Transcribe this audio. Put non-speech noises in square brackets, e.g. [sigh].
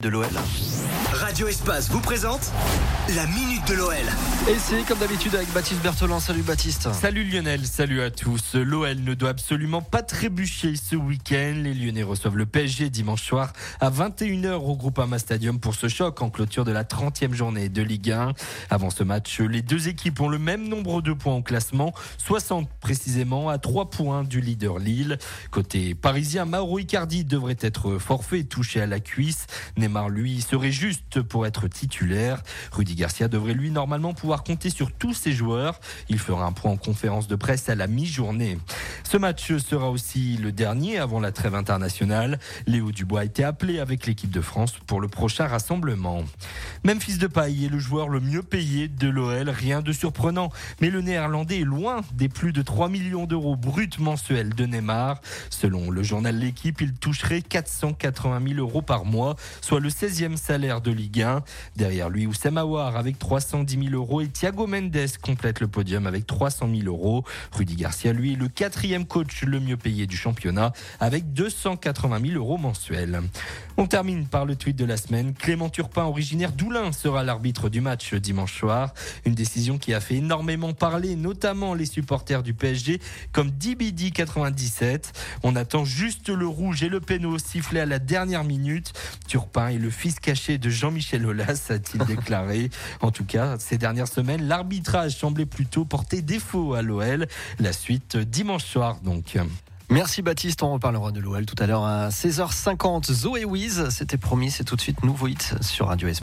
de l'OL. Radio Espace vous présente la Minute de l'OL. Et c'est comme d'habitude avec Baptiste Berthelin. Salut Baptiste. Salut Lionel, salut à tous. L'OL ne doit absolument pas trébucher ce week-end. Les Lyonnais reçoivent le PSG dimanche soir à 21h au Groupama Stadium pour ce choc en clôture de la 30e journée de Ligue 1. Avant ce match, les deux équipes ont le même nombre de points au classement, 60 précisément, à 3 points du leader Lille. Côté parisien, Mauro Icardi devrait être forfait, touché à la cuisse. Neymar, lui, serait juste pour être titulaire. Rudy Garcia devrait lui normalement pouvoir compter sur tous ses joueurs. Il fera un point en conférence de presse à la mi-journée. Ce match sera aussi le dernier avant la trêve internationale. Léo Dubois a été appelé avec l'équipe de France pour le prochain rassemblement. Memphis Depay est le joueur le mieux payé de l'OL, rien de surprenant. Mais le néerlandais est loin des plus de 3 millions d'euros bruts mensuels de Neymar. Selon le journal L'équipe, il toucherait 480 000 euros par mois, soit le 16e salaire de Ligue 1. Derrière lui, Oussama Aouar avec 310 000 euros et Thiago Mendes complète le podium avec 300 000 euros. Rudy Garcia, lui, est le quatrième coach le mieux payé du championnat avec 280 000 euros mensuels. On termine par le tweet de la semaine. Clément Turpin, originaire d'Oulin, sera l'arbitre du match dimanche soir. Une décision qui a fait énormément parler, notamment les supporters du PSG, comme DBD 97. On attend juste le rouge et le péno sifflé à la dernière minute. Turpin est le fils caché de Jean-Michel Aulas, a-t-il [laughs] déclaré. En tout cas, ces dernières semaines, l'arbitrage semblait plutôt porter défaut à l'OL. La suite dimanche soir, donc. Merci Baptiste, on reparlera de l'OL tout à l'heure à 16h50. Zoé Wiz, c'était promis, c'est tout de suite nouveau hit sur Radio S.